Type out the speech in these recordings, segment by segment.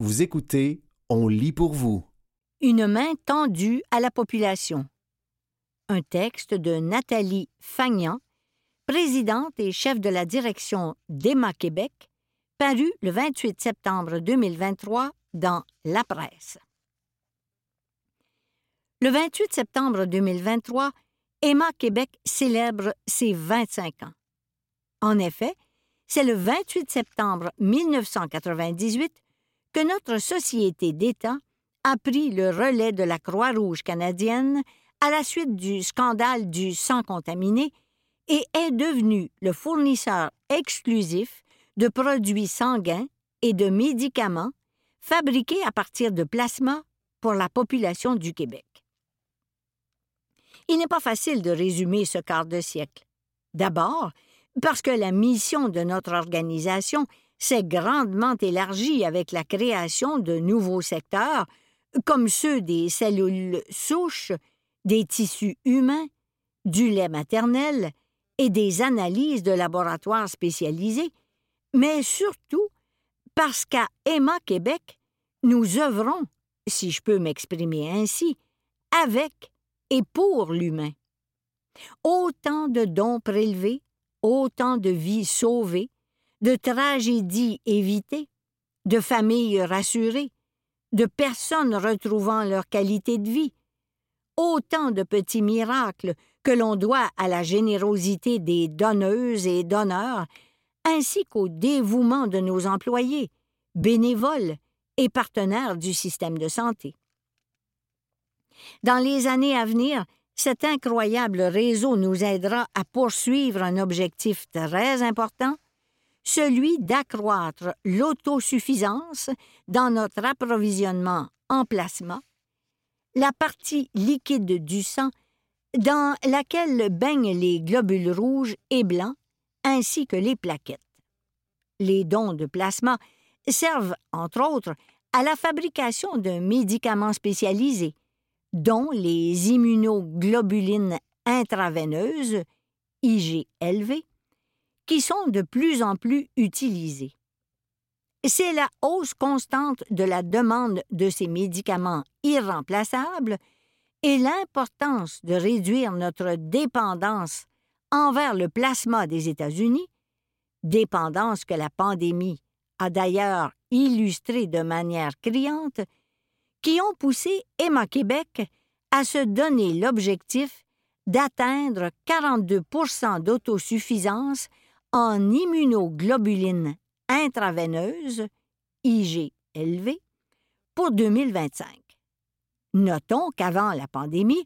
Vous écoutez, on lit pour vous. Une main tendue à la population. Un texte de Nathalie Fagnan, présidente et chef de la direction d'EMA Québec, paru le 28 septembre 2023 dans La Presse. Le 28 septembre 2023, EMA Québec célèbre ses 25 ans. En effet, c'est le 28 septembre 1998 notre société d'État a pris le relais de la Croix-Rouge canadienne à la suite du scandale du sang contaminé et est devenu le fournisseur exclusif de produits sanguins et de médicaments fabriqués à partir de plasma pour la population du Québec. Il n'est pas facile de résumer ce quart de siècle. D'abord, parce que la mission de notre organisation s'est grandement élargie avec la création de nouveaux secteurs, comme ceux des cellules souches, des tissus humains, du lait maternel et des analyses de laboratoires spécialisés, mais surtout parce qu'à Emma Québec, nous œuvrons, si je peux m'exprimer ainsi, avec et pour l'humain. Autant de dons prélevés, autant de vies sauvées, de tragédies évitées, de familles rassurées, de personnes retrouvant leur qualité de vie, autant de petits miracles que l'on doit à la générosité des donneuses et donneurs, ainsi qu'au dévouement de nos employés, bénévoles et partenaires du système de santé. Dans les années à venir, cet incroyable réseau nous aidera à poursuivre un objectif très important, celui d'accroître l'autosuffisance dans notre approvisionnement en plasma, la partie liquide du sang dans laquelle baignent les globules rouges et blancs ainsi que les plaquettes. Les dons de plasma servent, entre autres, à la fabrication de médicaments spécialisés, dont les immunoglobulines intraveineuses, IGLV, qui sont de plus en plus utilisées. C'est la hausse constante de la demande de ces médicaments irremplaçables et l'importance de réduire notre dépendance envers le plasma des États-Unis, dépendance que la pandémie a d'ailleurs illustrée de manière criante, qui ont poussé Emma Québec à se donner l'objectif d'atteindre 42% d'autosuffisance en immunoglobulines intraveineuses, IGLV, pour 2025. Notons qu'avant la pandémie,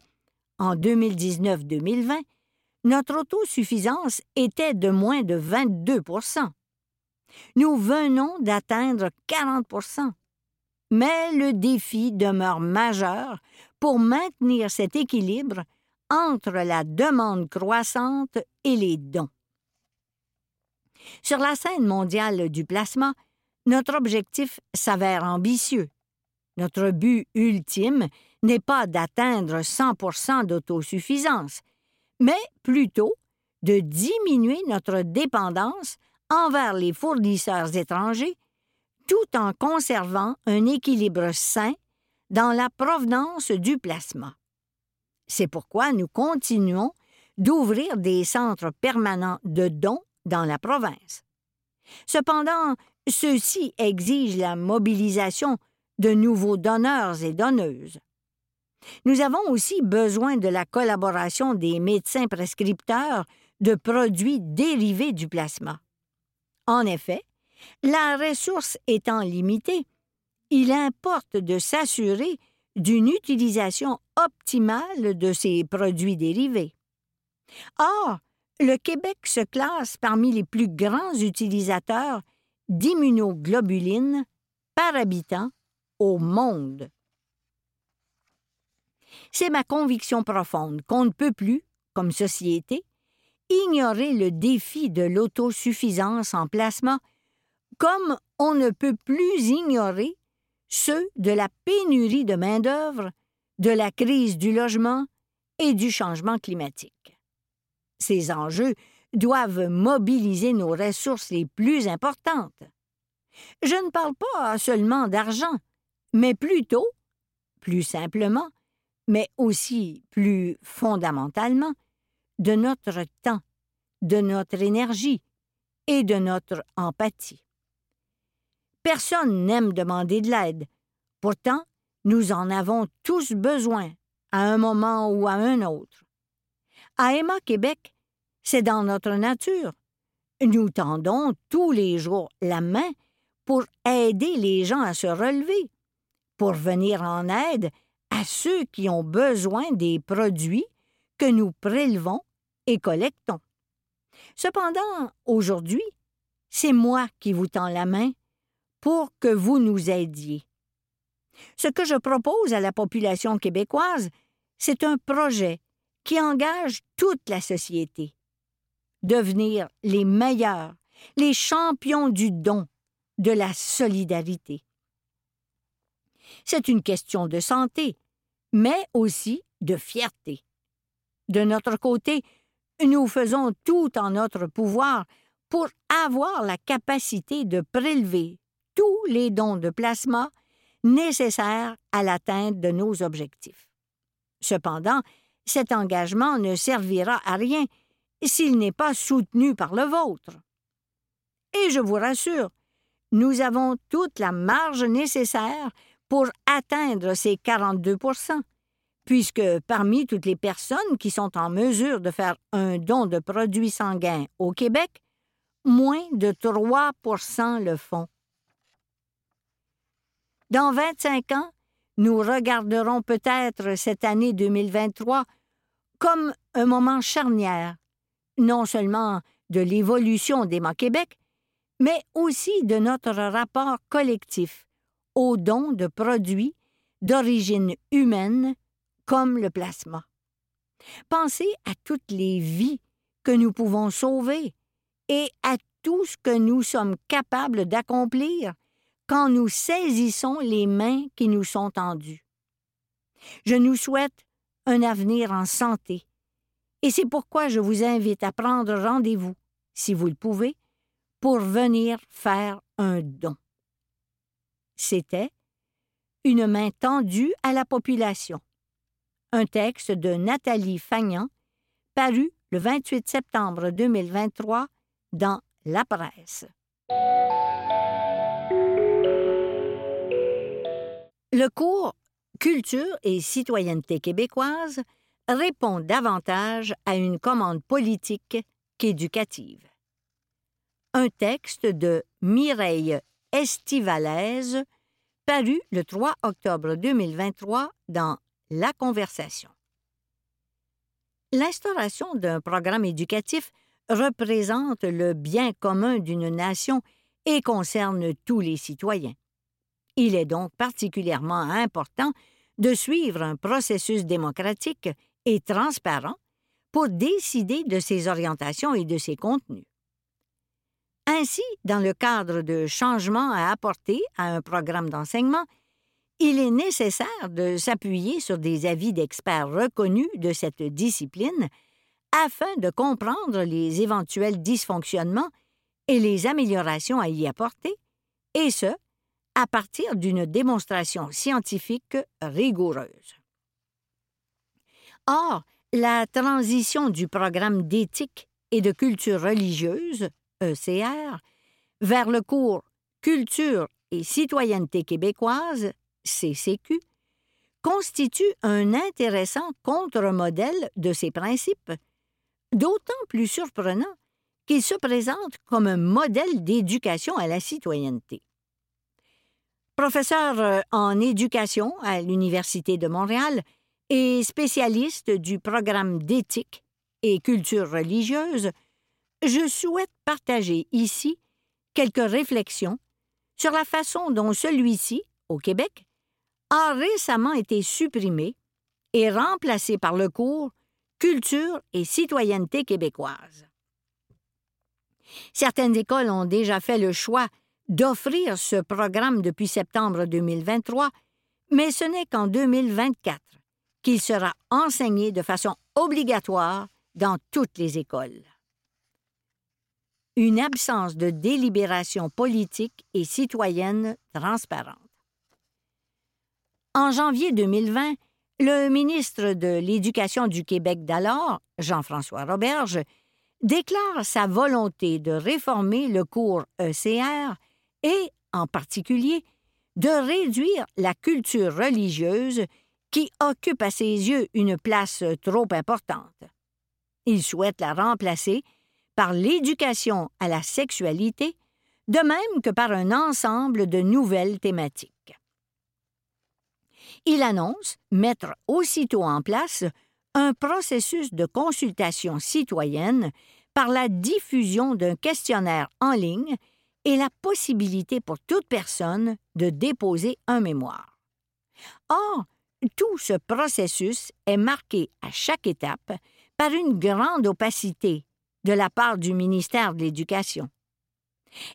en 2019-2020, notre autosuffisance était de moins de 22% Nous venons d'atteindre 40% mais le défi demeure majeur pour maintenir cet équilibre entre la demande croissante et les dons. Sur la scène mondiale du plasma, notre objectif s'avère ambitieux. Notre but ultime n'est pas d'atteindre 100% d'autosuffisance, mais plutôt de diminuer notre dépendance envers les fournisseurs étrangers tout en conservant un équilibre sain dans la provenance du plasma. C'est pourquoi nous continuons d'ouvrir des centres permanents de dons dans la province. Cependant, ceux-ci exigent la mobilisation de nouveaux donneurs et donneuses. Nous avons aussi besoin de la collaboration des médecins prescripteurs de produits dérivés du plasma. En effet, la ressource étant limitée, il importe de s'assurer d'une utilisation optimale de ces produits dérivés. Or, le Québec se classe parmi les plus grands utilisateurs d'immunoglobulines par habitant au monde. C'est ma conviction profonde qu'on ne peut plus, comme société, ignorer le défi de l'autosuffisance en plasma comme on ne peut plus ignorer ceux de la pénurie de main-d'œuvre, de la crise du logement et du changement climatique. Ces enjeux doivent mobiliser nos ressources les plus importantes. Je ne parle pas seulement d'argent, mais plutôt, plus simplement, mais aussi plus fondamentalement, de notre temps, de notre énergie et de notre empathie. Personne n'aime demander de l'aide. Pourtant, nous en avons tous besoin, à un moment ou à un autre. À Emma Québec, c'est dans notre nature. Nous tendons tous les jours la main pour aider les gens à se relever, pour venir en aide à ceux qui ont besoin des produits que nous prélevons et collectons. Cependant, aujourd'hui, c'est moi qui vous tends la main pour que vous nous aidiez. Ce que je propose à la population québécoise, c'est un projet qui engage toute la société. Devenir les meilleurs, les champions du don, de la solidarité. C'est une question de santé, mais aussi de fierté. De notre côté, nous faisons tout en notre pouvoir pour avoir la capacité de prélever tous les dons de plasma nécessaires à l'atteinte de nos objectifs. Cependant, cet engagement ne servira à rien s'il n'est pas soutenu par le vôtre. Et je vous rassure, nous avons toute la marge nécessaire pour atteindre ces 42% puisque parmi toutes les personnes qui sont en mesure de faire un don de produits sanguins au Québec, moins de 3% le font. Dans 25 ans, nous regarderons peut-être cette année 2023 comme un moment charnière, non seulement de l'évolution d'Emma Québec, mais aussi de notre rapport collectif aux dons de produits d'origine humaine comme le plasma. Pensez à toutes les vies que nous pouvons sauver et à tout ce que nous sommes capables d'accomplir quand nous saisissons les mains qui nous sont tendues. Je nous souhaite un avenir en santé, et c'est pourquoi je vous invite à prendre rendez-vous, si vous le pouvez, pour venir faire un don. C'était Une main tendue à la population. Un texte de Nathalie Fagnan, paru le 28 septembre 2023 dans La Presse. Le cours Culture et citoyenneté québécoise répond davantage à une commande politique qu'éducative un texte de Mireille Estivalaise, paru le 3 octobre 2023 dans La Conversation. L'instauration d'un programme éducatif représente le bien commun d'une nation et concerne tous les citoyens. Il est donc particulièrement important de suivre un processus démocratique et transparent pour décider de ses orientations et de ses contenus. Ainsi, dans le cadre de changements à apporter à un programme d'enseignement, il est nécessaire de s'appuyer sur des avis d'experts reconnus de cette discipline afin de comprendre les éventuels dysfonctionnements et les améliorations à y apporter, et ce, à partir d'une démonstration scientifique rigoureuse. Or, la transition du programme d'éthique et de culture religieuse ECR, vers le cours Culture et citoyenneté québécoise, CCQ, constitue un intéressant contre-modèle de ces principes, d'autant plus surprenant qu'il se présente comme un modèle d'éducation à la citoyenneté. Professeur euh, en éducation à l'Université de Montréal et spécialiste du programme d'éthique et culture religieuse, je souhaite partager ici quelques réflexions sur la façon dont celui-ci, au Québec, a récemment été supprimé et remplacé par le cours Culture et citoyenneté québécoise. Certaines écoles ont déjà fait le choix d'offrir ce programme depuis septembre 2023, mais ce n'est qu'en 2024 qu'il sera enseigné de façon obligatoire dans toutes les écoles. une absence de délibération politique et citoyenne transparente. En janvier 2020, le ministre de l'Éducation du Québec d'alors, Jean-François Roberge, déclare sa volonté de réformer le cours ECR et, en particulier, de réduire la culture religieuse qui occupe à ses yeux une place trop importante. Il souhaite la remplacer par l'éducation à la sexualité, de même que par un ensemble de nouvelles thématiques. Il annonce mettre aussitôt en place un processus de consultation citoyenne par la diffusion d'un questionnaire en ligne et la possibilité pour toute personne de déposer un mémoire. Or, tout ce processus est marqué à chaque étape par une grande opacité de la part du ministère de l'Éducation.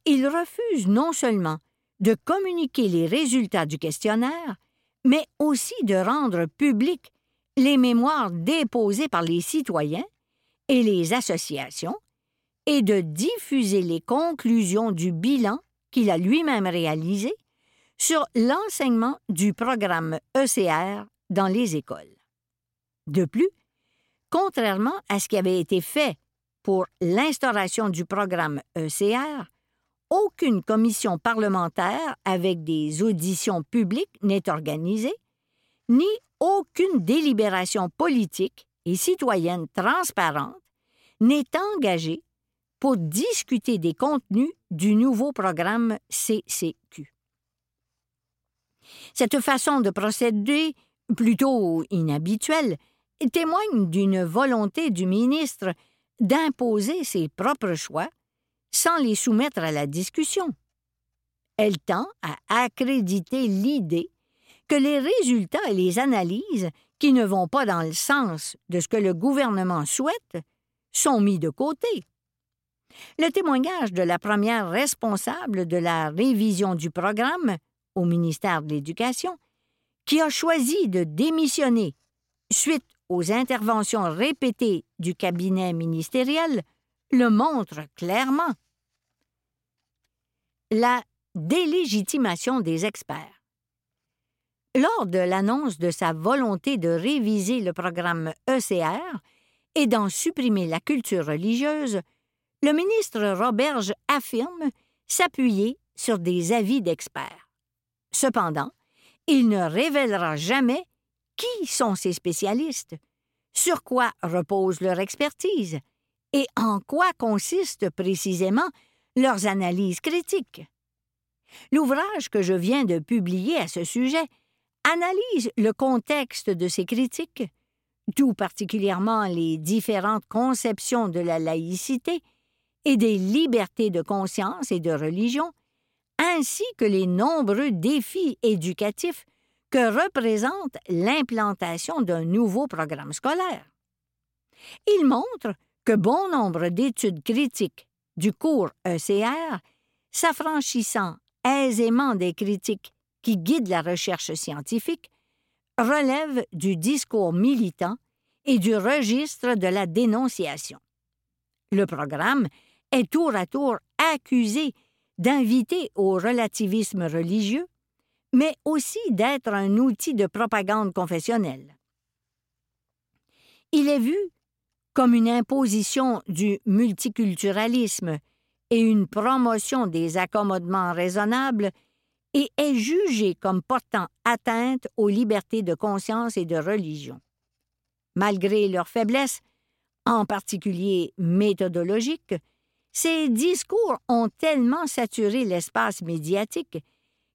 Il refuse non seulement de communiquer les résultats du questionnaire, mais aussi de rendre publics les mémoires déposées par les citoyens et les associations et de diffuser les conclusions du bilan qu'il a lui-même réalisé sur l'enseignement du programme ECR dans les écoles. De plus, contrairement à ce qui avait été fait pour l'instauration du programme ECR, aucune commission parlementaire avec des auditions publiques n'est organisée, ni aucune délibération politique et citoyenne transparente n'est engagée pour discuter des contenus du nouveau programme CCQ. Cette façon de procéder, plutôt inhabituelle, témoigne d'une volonté du ministre d'imposer ses propres choix sans les soumettre à la discussion. Elle tend à accréditer l'idée que les résultats et les analyses qui ne vont pas dans le sens de ce que le gouvernement souhaite sont mis de côté. Le témoignage de la première responsable de la révision du programme au ministère de l'Éducation, qui a choisi de démissionner suite aux interventions répétées du cabinet ministériel, le montre clairement. La délégitimation des experts. Lors de l'annonce de sa volonté de réviser le programme ECR et d'en supprimer la culture religieuse, le ministre Roberge affirme s'appuyer sur des avis d'experts. Cependant, il ne révélera jamais qui sont ces spécialistes, sur quoi repose leur expertise et en quoi consistent précisément leurs analyses critiques. L'ouvrage que je viens de publier à ce sujet analyse le contexte de ces critiques, tout particulièrement les différentes conceptions de la laïcité et des libertés de conscience et de religion, ainsi que les nombreux défis éducatifs que représente l'implantation d'un nouveau programme scolaire. Il montre que bon nombre d'études critiques du cours ECR, s'affranchissant aisément des critiques qui guident la recherche scientifique, relèvent du discours militant et du registre de la dénonciation. Le programme est tour à tour accusé d'inviter au relativisme religieux, mais aussi d'être un outil de propagande confessionnelle. Il est vu comme une imposition du multiculturalisme et une promotion des accommodements raisonnables et est jugé comme portant atteinte aux libertés de conscience et de religion. Malgré leurs faiblesses, en particulier méthodologiques, ces discours ont tellement saturé l'espace médiatique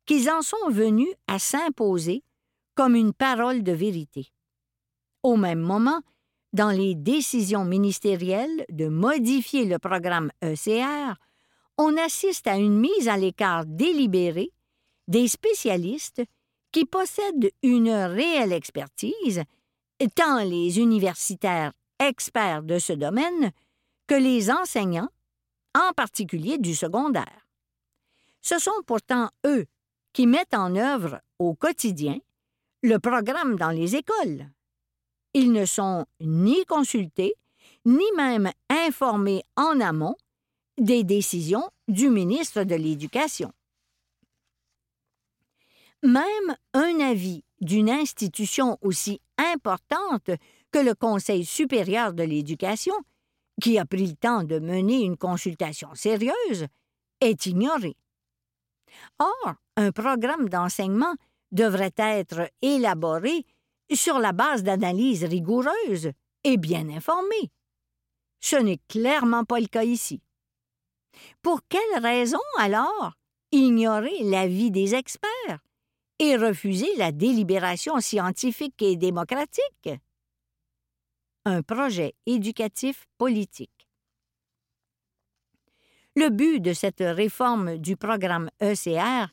qu'ils en sont venus à s'imposer comme une parole de vérité. Au même moment, dans les décisions ministérielles de modifier le programme ECR, on assiste à une mise à l'écart délibérée des spécialistes qui possèdent une réelle expertise, tant les universitaires experts de ce domaine que les enseignants en particulier du secondaire. Ce sont pourtant eux qui mettent en œuvre au quotidien le programme dans les écoles. Ils ne sont ni consultés, ni même informés en amont des décisions du ministre de l'Éducation. Même un avis d'une institution aussi importante que le Conseil supérieur de l'éducation, qui a pris le temps de mener une consultation sérieuse, est ignoré. Or, un programme d'enseignement devrait être élaboré sur la base d'analyses rigoureuses et bien informées. Ce n'est clairement pas le cas ici. Pour quelle raison, alors, ignorer l'avis des experts et refuser la délibération scientifique et démocratique? Un projet éducatif politique. Le but de cette réforme du programme ECR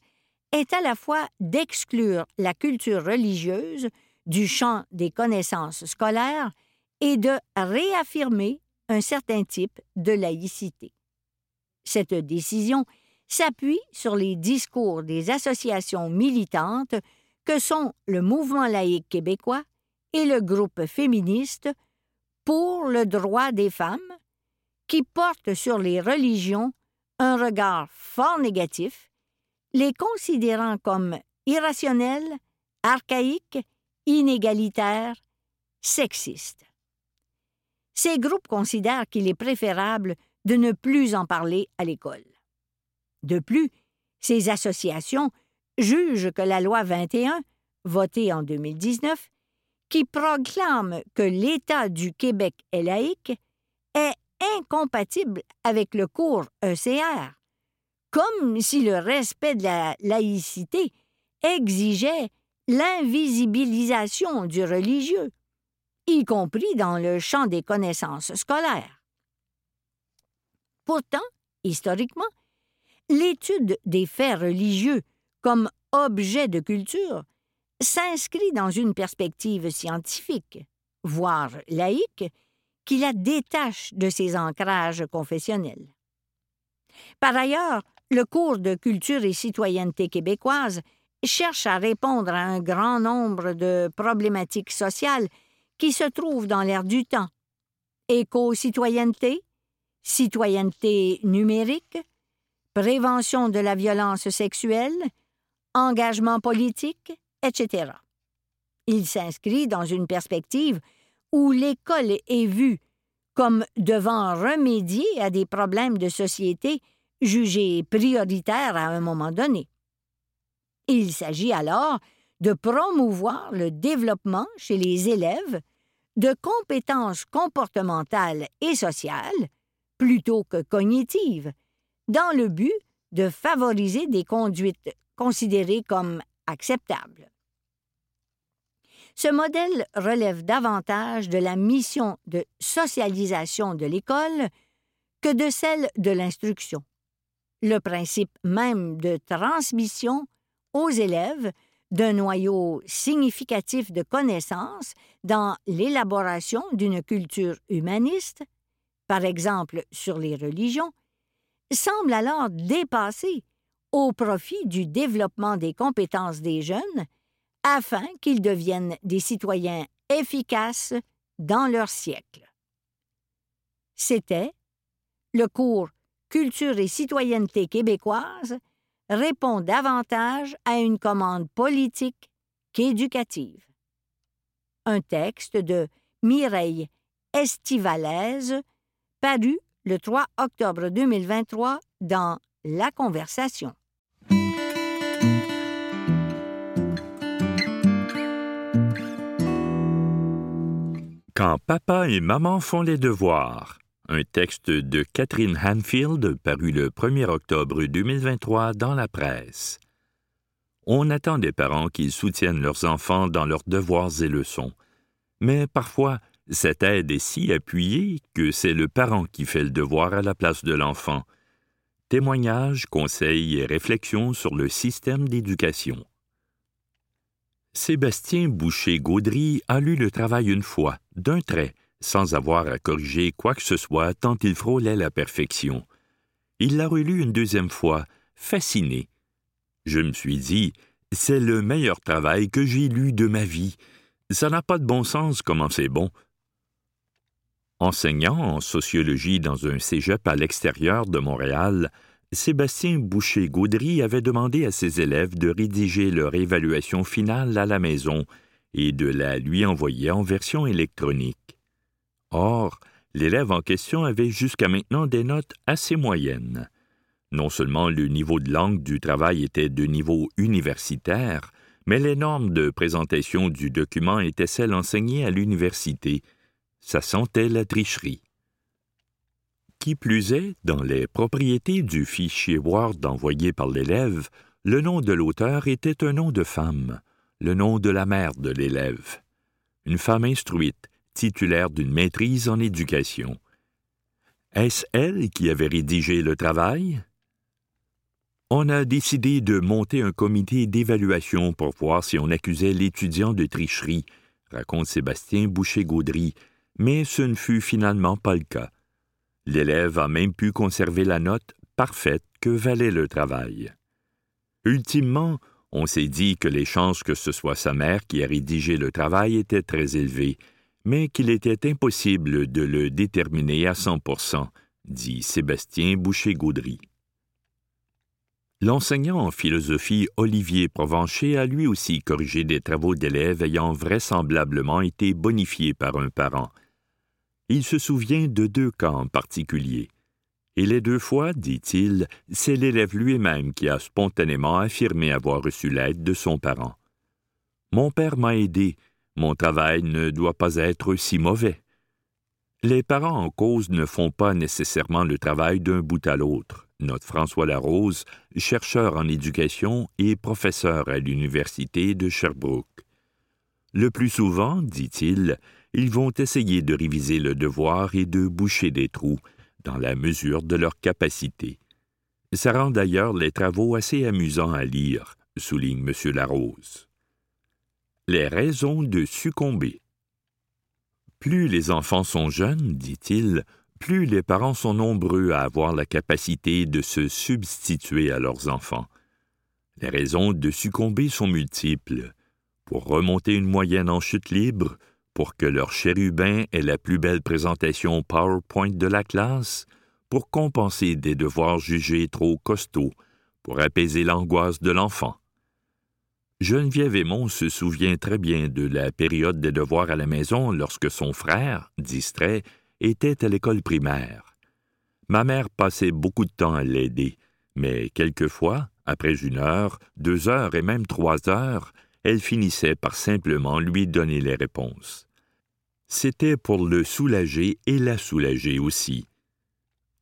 est à la fois d'exclure la culture religieuse du champ des connaissances scolaires et de réaffirmer un certain type de laïcité. Cette décision s'appuie sur les discours des associations militantes que sont le Mouvement laïque québécois et le groupe féministe pour le droit des femmes, qui portent sur les religions un regard fort négatif, les considérant comme irrationnelles, archaïques, inégalitaires, sexistes. Ces groupes considèrent qu'il est préférable de ne plus en parler à l'école. De plus, ces associations jugent que la loi 21, votée en 2019, qui proclame que l'État du Québec est laïque, est incompatible avec le cours ECR, comme si le respect de la laïcité exigeait l'invisibilisation du religieux, y compris dans le champ des connaissances scolaires. Pourtant, historiquement, l'étude des faits religieux comme objet de culture s'inscrit dans une perspective scientifique, voire laïque, qui la détache de ses ancrages confessionnels. Par ailleurs, le cours de culture et citoyenneté québécoise cherche à répondre à un grand nombre de problématiques sociales qui se trouvent dans l'air du temps. Éco-citoyenneté, citoyenneté numérique, prévention de la violence sexuelle, engagement politique, etc. Il s'inscrit dans une perspective où l'école est vue comme devant remédier à des problèmes de société jugés prioritaires à un moment donné. Il s'agit alors de promouvoir le développement chez les élèves de compétences comportementales et sociales plutôt que cognitives, dans le but de favoriser des conduites considérées comme acceptables. Ce modèle relève davantage de la mission de socialisation de l'école que de celle de l'instruction. Le principe même de transmission aux élèves d'un noyau significatif de connaissances dans l'élaboration d'une culture humaniste, par exemple sur les religions, semble alors dépasser au profit du développement des compétences des jeunes afin qu'ils deviennent des citoyens efficaces dans leur siècle. C'était le cours Culture et citoyenneté québécoise répond davantage à une commande politique qu'éducative. Un texte de Mireille Estivalaise, paru le 3 octobre 2023 dans La Conversation. Quand papa et maman font les devoirs. Un texte de Catherine Hanfield paru le 1er octobre 2023 dans la presse. On attend des parents qui soutiennent leurs enfants dans leurs devoirs et leçons. Mais parfois, cette aide est si appuyée que c'est le parent qui fait le devoir à la place de l'enfant. Témoignages, conseils et réflexions sur le système d'éducation. Sébastien Boucher-Gaudry a lu le travail une fois, d'un trait, sans avoir à corriger quoi que ce soit tant il frôlait la perfection. Il l'a relu une deuxième fois, fasciné. Je me suis dit, c'est le meilleur travail que j'ai lu de ma vie. Ça n'a pas de bon sens comment c'est bon. Enseignant en sociologie dans un cégep à l'extérieur de Montréal, Sébastien Boucher-Gaudry avait demandé à ses élèves de rédiger leur évaluation finale à la maison et de la lui envoyer en version électronique. Or, l'élève en question avait jusqu'à maintenant des notes assez moyennes. Non seulement le niveau de langue du travail était de niveau universitaire, mais les normes de présentation du document étaient celles enseignées à l'université. Ça sentait la tricherie. Qui plus est, dans les propriétés du fichier Word envoyé par l'élève, le nom de l'auteur était un nom de femme, le nom de la mère de l'élève. Une femme instruite, titulaire d'une maîtrise en éducation. Est-ce elle qui avait rédigé le travail? On a décidé de monter un comité d'évaluation pour voir si on accusait l'étudiant de tricherie, raconte Sébastien Boucher-Gaudry, mais ce ne fut finalement pas le cas. L'élève a même pu conserver la note parfaite que valait le travail. Ultimement, on s'est dit que les chances que ce soit sa mère qui a rédigé le travail étaient très élevées, mais qu'il était impossible de le déterminer à 100% dit Sébastien Boucher-Gaudry. L'enseignant en philosophie Olivier Provencher a lui aussi corrigé des travaux d'élèves ayant vraisemblablement été bonifiés par un parent. Il se souvient de deux cas en particulier. Et les deux fois, dit-il, c'est l'élève lui-même qui a spontanément affirmé avoir reçu l'aide de son parent. Mon père m'a aidé, mon travail ne doit pas être si mauvais. Les parents en cause ne font pas nécessairement le travail d'un bout à l'autre. Note François Larose, chercheur en éducation et professeur à l'Université de Sherbrooke. Le plus souvent, dit-il, ils vont essayer de réviser le devoir et de boucher des trous, dans la mesure de leur capacité. Ça rend d'ailleurs les travaux assez amusants à lire, souligne M. Larose. Les raisons de succomber. Plus les enfants sont jeunes, dit-il, plus les parents sont nombreux à avoir la capacité de se substituer à leurs enfants. Les raisons de succomber sont multiples. Pour remonter une moyenne en chute libre, pour que leur chérubin ait la plus belle présentation PowerPoint de la classe, pour compenser des devoirs jugés trop costauds, pour apaiser l'angoisse de l'enfant. Geneviève Aymon se souvient très bien de la période des devoirs à la maison lorsque son frère, distrait, était à l'école primaire. Ma mère passait beaucoup de temps à l'aider, mais quelquefois, après une heure, deux heures et même trois heures, elle finissait par simplement lui donner les réponses. C'était pour le soulager et la soulager aussi.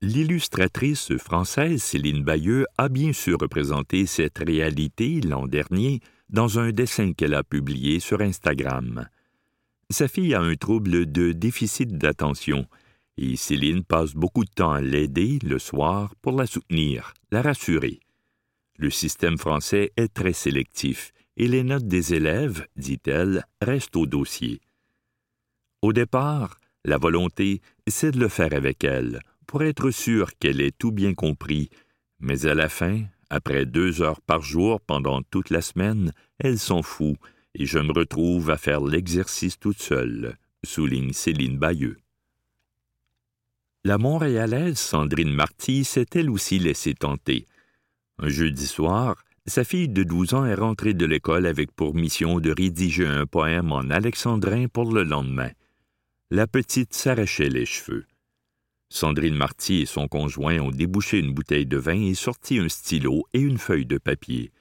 L'illustratrice française Céline Bayeux a bien su représenter cette réalité l'an dernier dans un dessin qu'elle a publié sur Instagram. Sa fille a un trouble de déficit d'attention et Céline passe beaucoup de temps à l'aider le soir pour la soutenir, la rassurer. Le système français est très sélectif et les notes des élèves, dit-elle, restent au dossier. Au départ, la volonté, c'est de le faire avec elle, pour être sûr qu'elle ait tout bien compris, mais à la fin, après deux heures par jour pendant toute la semaine, elle s'en fout, et je me retrouve à faire l'exercice toute seule, souligne Céline Bayeux. La Montréalaise Sandrine Marty s'est elle aussi laissée tenter. Un jeudi soir, sa fille de douze ans est rentrée de l'école avec pour mission de rédiger un poème en alexandrin pour le lendemain la petite s'arrachait les cheveux. Sandrine Marty et son conjoint ont débouché une bouteille de vin et sorti un stylo et une feuille de papier.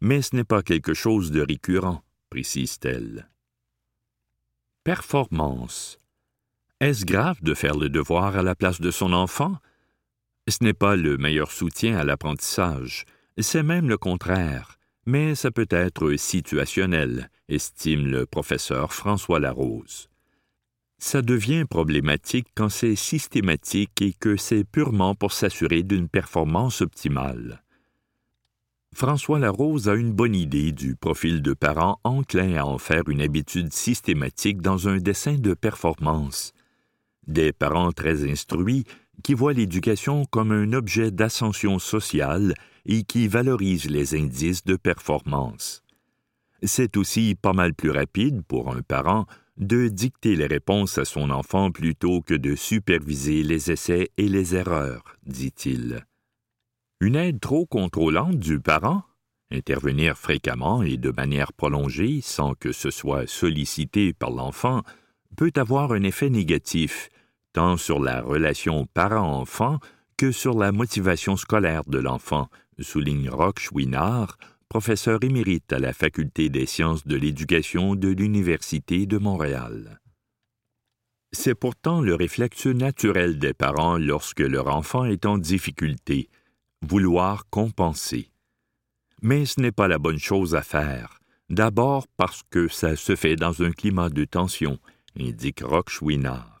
Mais ce n'est pas quelque chose de récurrent, précise-t-elle. Performance. Est-ce grave de faire le devoir à la place de son enfant? Ce n'est pas le meilleur soutien à l'apprentissage, c'est même le contraire, mais ça peut être situationnel, estime le professeur François Larose ça devient problématique quand c'est systématique et que c'est purement pour s'assurer d'une performance optimale. François Larose a une bonne idée du profil de parents enclins à en faire une habitude systématique dans un dessin de performance. Des parents très instruits qui voient l'éducation comme un objet d'ascension sociale et qui valorisent les indices de performance. C'est aussi pas mal plus rapide pour un parent de dicter les réponses à son enfant plutôt que de superviser les essais et les erreurs, dit-il. Une aide trop contrôlante du parent? Intervenir fréquemment et de manière prolongée sans que ce soit sollicité par l'enfant peut avoir un effet négatif, tant sur la relation parent-enfant que sur la motivation scolaire de l'enfant, souligne Roch Chouinard, professeur émérite à la Faculté des sciences de l'éducation de l'Université de Montréal. C'est pourtant le réflexe naturel des parents lorsque leur enfant est en difficulté, vouloir compenser. Mais ce n'est pas la bonne chose à faire, d'abord parce que ça se fait dans un climat de tension, indique Roch Chouinard.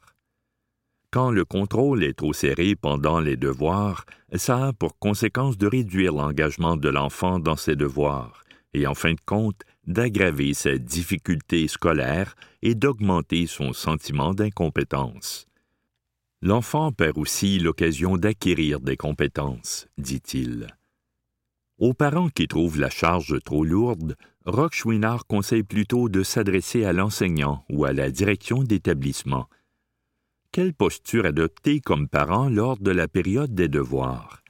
Quand le contrôle est trop serré pendant les devoirs, ça a pour conséquence de réduire l'engagement de l'enfant dans ses devoirs et en fin de compte d'aggraver ses difficultés scolaires et d'augmenter son sentiment d'incompétence. L'enfant perd aussi l'occasion d'acquérir des compétences, dit-il. Aux parents qui trouvent la charge trop lourde, Roch Chouinard conseille plutôt de s'adresser à l'enseignant ou à la direction d'établissement quelle posture adopter comme parent lors de la période des devoirs?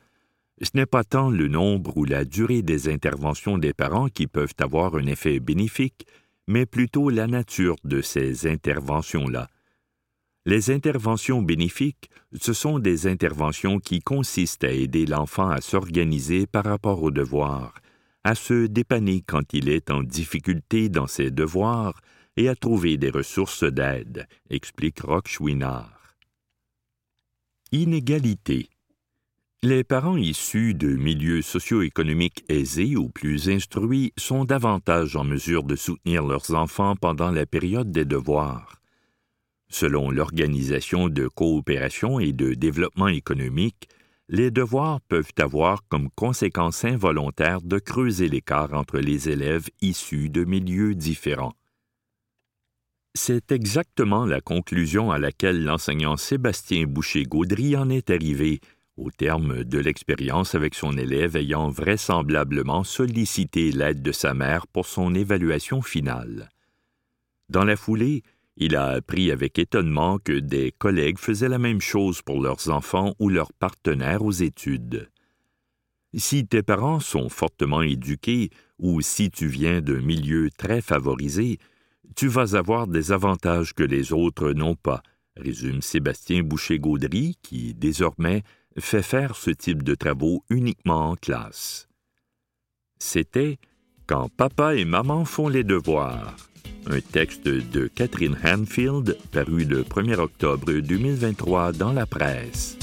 Ce n'est pas tant le nombre ou la durée des interventions des parents qui peuvent avoir un effet bénéfique, mais plutôt la nature de ces interventions-là. Les interventions bénéfiques, ce sont des interventions qui consistent à aider l'enfant à s'organiser par rapport aux devoirs, à se dépanner quand il est en difficulté dans ses devoirs et à trouver des ressources d'aide, explique Roch Chouinard. Inégalité. Les parents issus de milieux socio-économiques aisés ou plus instruits sont davantage en mesure de soutenir leurs enfants pendant la période des devoirs. Selon l'Organisation de coopération et de développement économique, les devoirs peuvent avoir comme conséquence involontaire de creuser l'écart entre les élèves issus de milieux différents. C'est exactement la conclusion à laquelle l'enseignant Sébastien Boucher-Gaudry en est arrivé, au terme de l'expérience avec son élève ayant vraisemblablement sollicité l'aide de sa mère pour son évaluation finale. Dans la foulée, il a appris avec étonnement que des collègues faisaient la même chose pour leurs enfants ou leurs partenaires aux études. Si tes parents sont fortement éduqués ou si tu viens d'un milieu très favorisé, tu vas avoir des avantages que les autres n'ont pas, résume Sébastien Boucher-Gaudry, qui, désormais, fait faire ce type de travaux uniquement en classe. C'était Quand papa et maman font les devoirs, un texte de Catherine Hanfield paru le 1er octobre 2023 dans la presse.